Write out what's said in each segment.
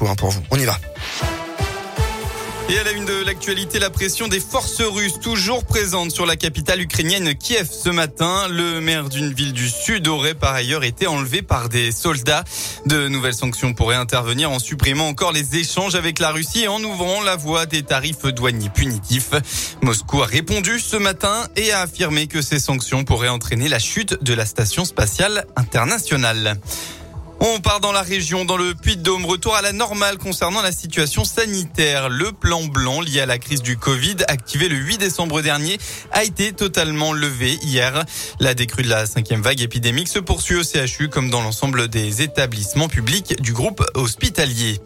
hein, pour vous. On y va. Et à la une de l'actualité, la pression des forces russes toujours présente sur la capitale ukrainienne Kiev ce matin. Le maire d'une ville du sud aurait par ailleurs été enlevé par des soldats. De nouvelles sanctions pourraient intervenir en supprimant encore les échanges avec la Russie et en ouvrant la voie des tarifs douaniers punitifs. Moscou a répondu ce matin et a affirmé que ces sanctions pourraient entraîner la chute de la station spatiale internationale. On part dans la région, dans le Puy-de-Dôme. Retour à la normale concernant la situation sanitaire. Le plan blanc lié à la crise du Covid, activé le 8 décembre dernier, a été totalement levé hier. La décrue de la cinquième vague épidémique se poursuit au CHU comme dans l'ensemble des établissements publics du groupe hospitalier.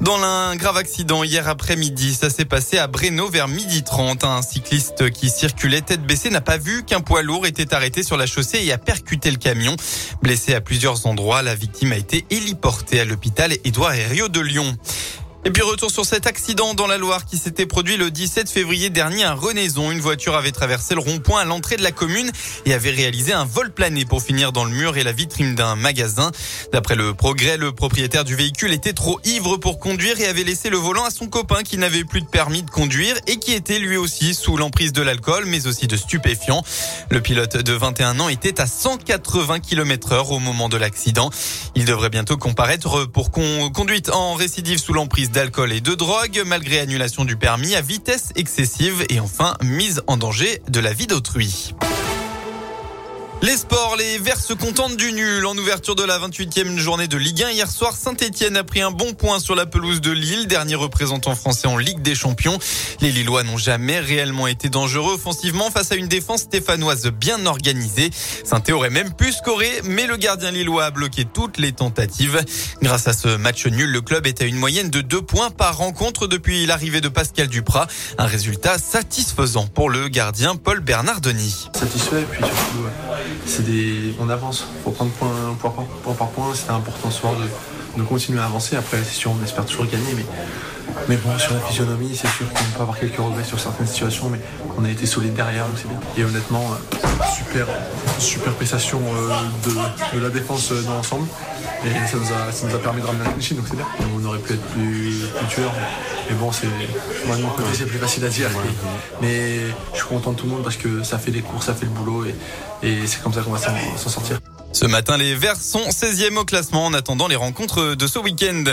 Dans un grave accident hier après-midi, ça s'est passé à Breno vers midi 30. Un cycliste qui circulait tête baissée n'a pas vu qu'un poids lourd était arrêté sur la chaussée et a percuté le camion. Blessé à plusieurs endroits, la victime a été héliportée à l'hôpital Édouard Herriot de Lyon. Et puis retour sur cet accident dans la Loire qui s'était produit le 17 février dernier à Renaison. Une voiture avait traversé le rond-point à l'entrée de la commune et avait réalisé un vol plané pour finir dans le mur et la vitrine d'un magasin. D'après le progrès, le propriétaire du véhicule était trop ivre pour conduire et avait laissé le volant à son copain qui n'avait plus de permis de conduire et qui était lui aussi sous l'emprise de l'alcool mais aussi de stupéfiants. Le pilote de 21 ans était à 180 km heure au moment de l'accident. Il devrait bientôt comparaître pour conduite en récidive sous l'emprise d'alcool et de drogue, malgré annulation du permis à vitesse excessive et enfin mise en danger de la vie d'autrui. Les sports, les Verts se contentent du nul. En ouverture de la 28e journée de Ligue 1, hier soir, Saint-Etienne a pris un bon point sur la pelouse de Lille, dernier représentant français en Ligue des Champions. Les Lillois n'ont jamais réellement été dangereux offensivement face à une défense stéphanoise bien organisée. saint aurait même pu scorer, mais le gardien lillois a bloqué toutes les tentatives. Grâce à ce match nul, le club est à une moyenne de deux points par rencontre depuis l'arrivée de Pascal Duprat. Un résultat satisfaisant pour le gardien Paul Bernardoni. Satisfait, c'est des, on avance. Faut prendre point, point, par point. C'était important ce soir de, de, continuer à avancer. Après, c'est sûr, on espère toujours gagner, mais, mais bon, sur la physionomie, c'est sûr qu'on peut avoir quelques regrets sur certaines situations, mais on a été solide derrière, donc c'est bien. Et honnêtement, euh, super, super prestation euh, de, de la défense euh, dans l'ensemble. Et ça nous, a, ça nous a permis de ramener la clean donc c'est bien. On aurait pu être plus, plus tueur. Mais bon, c'est, moi de mon côté, c'est plus facile à dire. mais je suis content de tout le monde parce que ça fait des cours, ça fait le boulot et, et c'est comme ça qu'on va s'en sortir. Ce matin, les Verts sont 16e au classement en attendant les rencontres de ce week-end.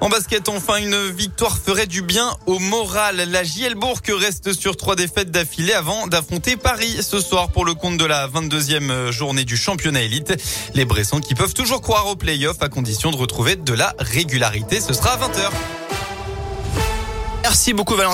En basket, enfin, une victoire ferait du bien au moral. La Gielbourg reste sur trois défaites d'affilée avant d'affronter Paris ce soir pour le compte de la 22e journée du championnat élite. Les Bressons qui peuvent toujours croire au play-off à condition de retrouver de la régularité. Ce sera à 20h. Merci beaucoup Valentin.